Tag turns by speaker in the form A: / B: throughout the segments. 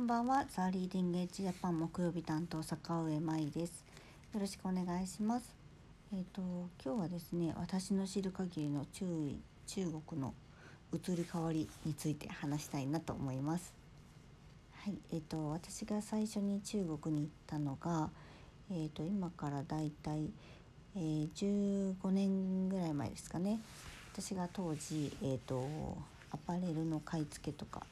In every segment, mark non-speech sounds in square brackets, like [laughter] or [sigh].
A: こんばんは、ザーリーディングエッジジャパン木曜日担当坂上舞です。よろしくお願いします。えっ、ー、と今日はですね、私の知る限りの中中国の移り変わりについて話したいなと思います。はい、えっ、ー、と私が最初に中国に行ったのが、えっ、ー、と今からだいたいえー、15年ぐらい前ですかね私が当時、えーと、アパレルの買い付けとか、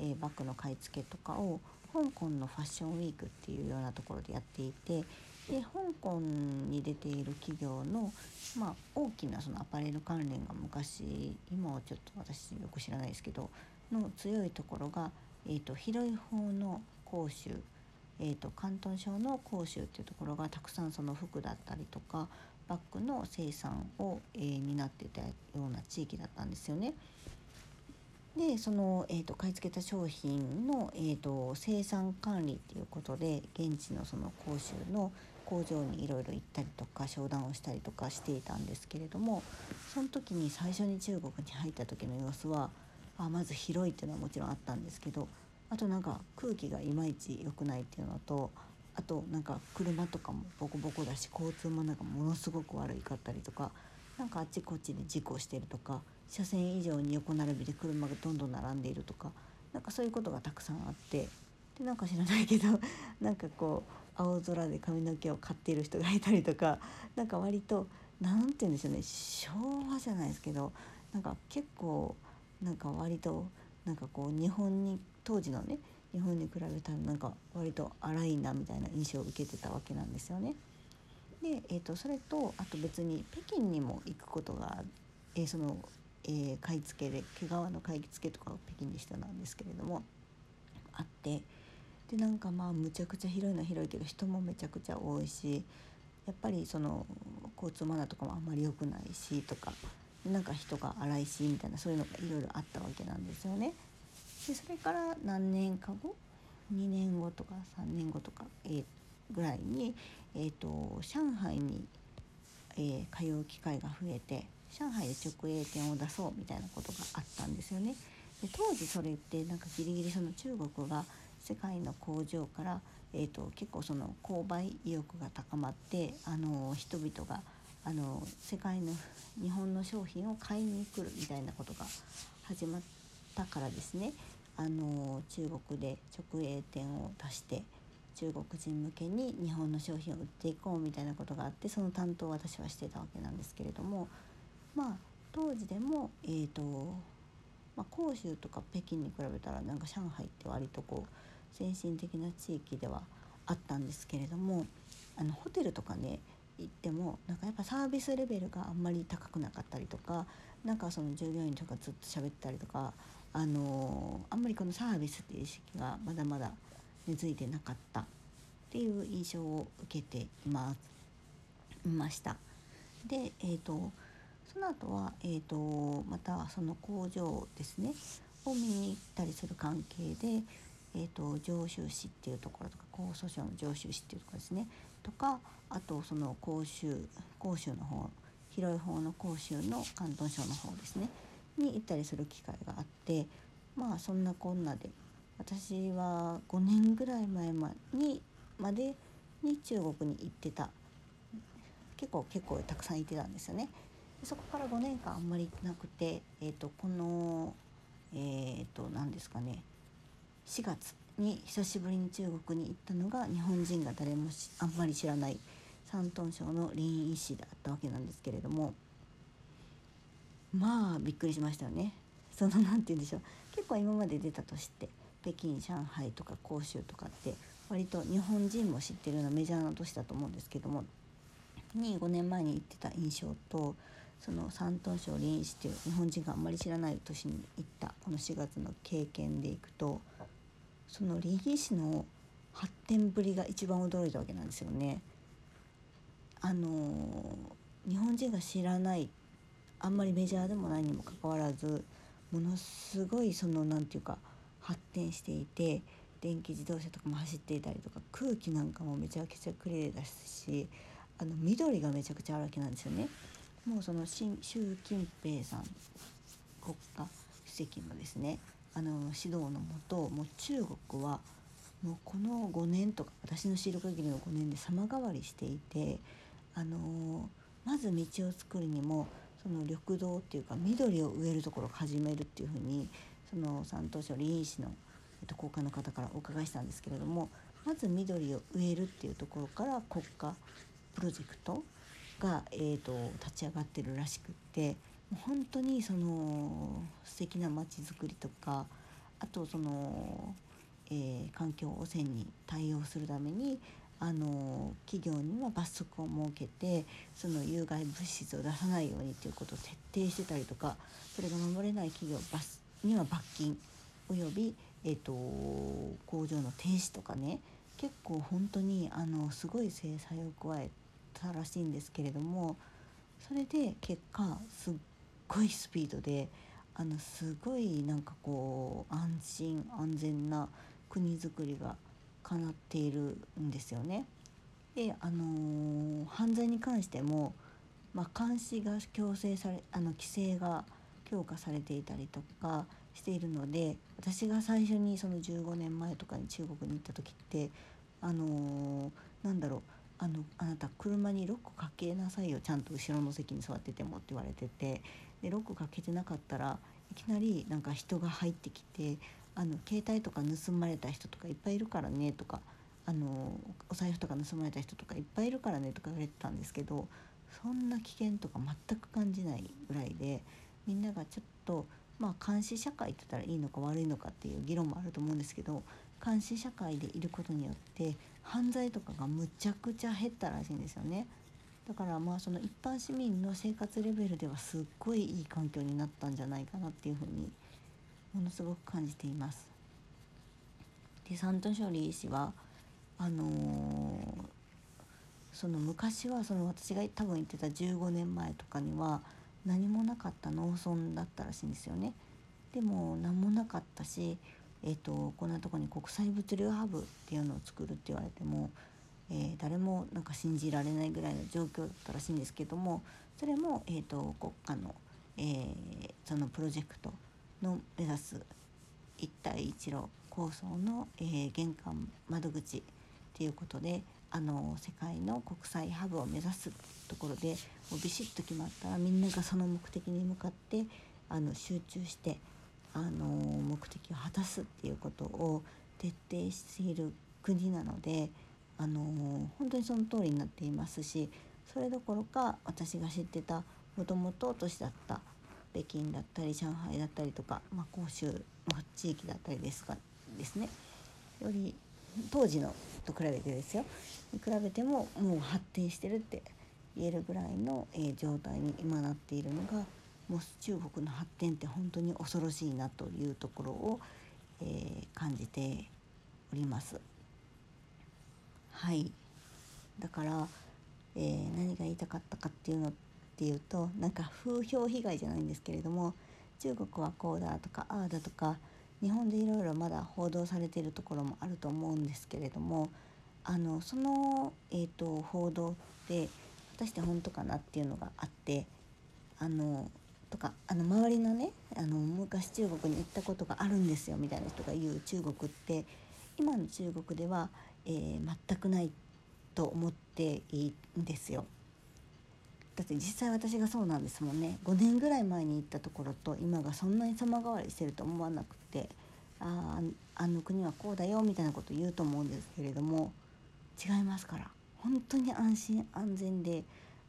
A: えー、バッグの買い付けとかを香港のファッションウィークっていうようなところでやっていてで香港に出ている企業の、まあ、大きなそのアパレル関連が昔今はちょっと私よく知らないですけどの強いところが、えーと、広い方の広州えーと、広東省の広州っていうところがたくさんその服だったりとかバッグの生産を、えー、担ってたような地域だったんですよね。でその、えーと、買い付けた商品の、えーと、生産管理っていうことで現地のその広州の工場にいろいろ行ったりとか商談をしたりとかしていたんですけれどもその時に最初に中国に入った時の様子はあまず広いっていうのはもちろんあったんですけどあとなんか空気がいまいち良くないっていうのとあとなんか車とかもボコボコだし交通マナーがものすごく悪いかったりとかなんかあっちこっちで事故してるとか車線以上に横並びで車がどんどん並んでいるとかなんかそういうことがたくさんあってでなんか知らないけど [laughs] なんかこう青空で髪の毛を刈っている人がいたりとかなんか割と何て言うんでしょうね昭和じゃないですけどなんか結構なんか割となんかこう日本に当時のね日本に比べたらなんか割と荒いなみたいな印象を受けてたわけなんですよね。で、えーと、それとあと別に北京にも行くことが、えー、その、えー、買い付けで毛皮の買い付けとかを北京でしたなんですけれどもあってでなんかまあむちゃくちゃ広いのは広いけど人もめちゃくちゃ多いしやっぱりその交通マナーとかもあんまり良くないしとかなんか人が荒いしみたいなそういうのがいろいろあったわけなんですよね。でそれから何年か後2年後とか3年後とか、えー、ぐらいに、えーと、上海に、えー、通う機会が増えて上海で直営店を出そうみたいなことがあったんですよね。で当時それってなんかギリギリその中国が世界の工場から、えーと、結構その購買意欲が高まってあの人々があの世界の日本の商品を買いに来るみたいなことが始まったからですねあの中国で直営店を出して中国人向けに日本の商品を売っていこうみたいなことがあってその担当を私はしてたわけなんですけれどもまあ当時でもえーとまあ、広州とか北京に比べたらなんか上海って割とこう先進的な地域ではあったんですけれどもあのホテルとかね行ってもなんかやっぱサービスレベルがあんまり高くなかったりとかなんかその従業員とかずっと喋ったりとかあのあんまりこのサービスっていう意識がまだまだ根付いてなかったっていう印象を受けていますいました。で、えーと、その後は、えーと、またその工場ですねを見に行ったりする関係で、えーと、常習市っていうところとか高訴訟の常習市っていうところですねとかあとその甲州甲州の方広い方の甲州の広東省の方ですねに行ったりする機会があってまあそんなこんなで私は5年ぐらい前にまでに中国に行ってた結構結構たくさん行ってたんですよね。そこから5年間あんまりなくて、えーと、このえっ、ー、と何ですかね4月に久しぶりに中国に行ったのが日本人が誰もあんまり知らない山東省の林医師だったわけなんですけれどもまあびっくりしましたよね。その何て言うんでしょう結構今まで出たとして北京上海とか広州とかって割と日本人も知ってるようなメジャーな都市だと思うんですけどもに5年前に行ってた印象とその山東省臨市っていう日本人があんまり知らない都市に行ったこの4月の経験でいくとその臨市の発展ぶりが一番驚いたわけなんですよね。あの日本人が知らないあんまりメジャーでもないにもかかわらずものすごいその何て言うか発展していて電気自動車とかも走っていたりとか空気なんかもめちゃくちゃ綺麗だしあの緑がめちゃくちゃあるわけなんですよね。もうその習近平さん国家主席のですねあの指導のもともう中国はもうこの5年とか私の知る限りの5年で様変わりしていて、あのまず道を作るにもその緑道っていうか緑を植えるところを始めるっていうふうにその山東省林市の、えっと、高官の方からお伺いしたんですけれどもまず緑を植えるっていうところから国家プロジェクトが、えーと、立ち上がってるらしくってもう本当にその素敵な街づくりとかあとその、えー、環境汚染に対応するためにあの企業には罰則を設けてその有害物質を出さないようにということを徹底してたりとかそれが守れない企業には罰金および、えーと、工場の停止とかね結構本当にあのすごい制裁を加えたらしいんですけれどもそれで結果すっごいスピードであのすごいなんかこう安心安全な国づくりが叶っているんですよね。であのー、犯罪に関しても、まあ、監視が強制されあの規制が強化されていたりとかしているので私が最初にその15年前とかに中国に行った時ってあのー、なんだろうあのあなた車にロックかけなさいよ。ちゃんと後ろの席に座っててもって言われてて。でロックかけてなかったらいきなりなんか人が入ってきてあの携帯とか盗まれた人とかいっぱいいるからねとかあのお財布とか盗まれた人とかいっぱいいるからねとか言われてたんですけどそんな危険とか全く感じないぐらいでみんながちょっとまあ監視社会って言ったらいいのか悪いのかっていう議論もあると思うんですけど監視社会でいることによって犯罪とかがむちゃくちゃ減ったらしいんですよね。だからまあその一般市民の生活レベルではすっごいいい環境になったんじゃないかなっていうふうにものすごく感じています。でサントショリー氏はあのー、その昔はその私が多分言ってた15年前とかには何もなかった農村だったらしいんですよね。でも何もなかったし、えーと、こんなとこに国際物流ハブっていうのを作るって言われても、えー、誰もなんか信じられないぐらいの状況だったらしいんですけどもそれも、えーと、国家の、えー、そのプロジェクトの目指す一帯一路構想の、えー、玄関窓口っていうことであの世界の国際ハブを目指すところでもうビシッと決まったらみんながその目的に向かってあの集中してあの目的を果たすっていうことを徹底している国なのであの本当にその通りになっていますしそれどころか私が知ってたもともと都市だった北京だったり上海だったりとか、まあ、州の地域だったりですがですね。より当時のと比べてですよ。に比べてももう発展してるって言えるぐらいの、えー、状態に今なっているのがもう中国の発展って本当に恐ろしいなというところを、えー、感じております。はいだから、えー、何が言いたかったかっていうのっていうとなんか風評被害じゃないんですけれども中国はこうだとかああだとか日本でいろいろまだ報道されているところもあると思うんですけれどもあのその、えーと、報道って果たして本当かなっていうのがあってあのとかあの周りのねあの昔中国に行ったことがあるんですよみたいな人が言う中国って今の中国では、えー、全くないと思っていいんですよ。だって実際私がそうなんですもんね5年ぐらい前に行ったところと今がそんなに様変わりしてると思わなくてああの国はこうだよみたいなこと言うと思うんですけれども違いますから本当に安心安全で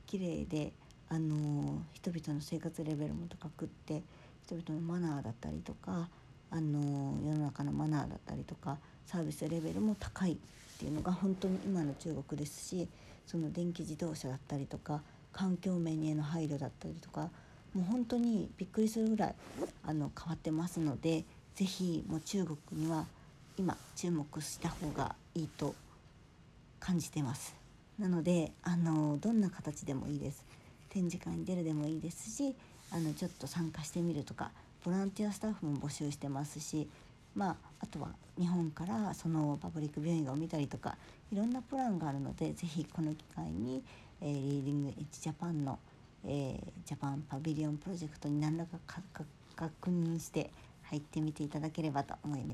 A: 綺麗であの人々の生活レベルも高くって人々のマナーだったりとかあの世の中のマナーだったりとかサービスレベルも高いっていうのが本当に今の中国ですしその電気自動車だったりとか環境面への配慮だったりとかもう本当にびっくりするぐらいあの変わってますので是非も中国には今注目した方がいいと感じてます。なのであのどんな形でもいいです。展示会に出るでもいいですしあのちょっと参加してみるとかボランティアスタッフも募集してますしまあ、あとは日本からそのパブリックビューイングを見たりとかいろんなプランがあるので是非この機会に、えー、リーディングエッジジャパンの、えー、ジャパンパビリオンプロジェクトに何らか確認して入ってみていただければと思います。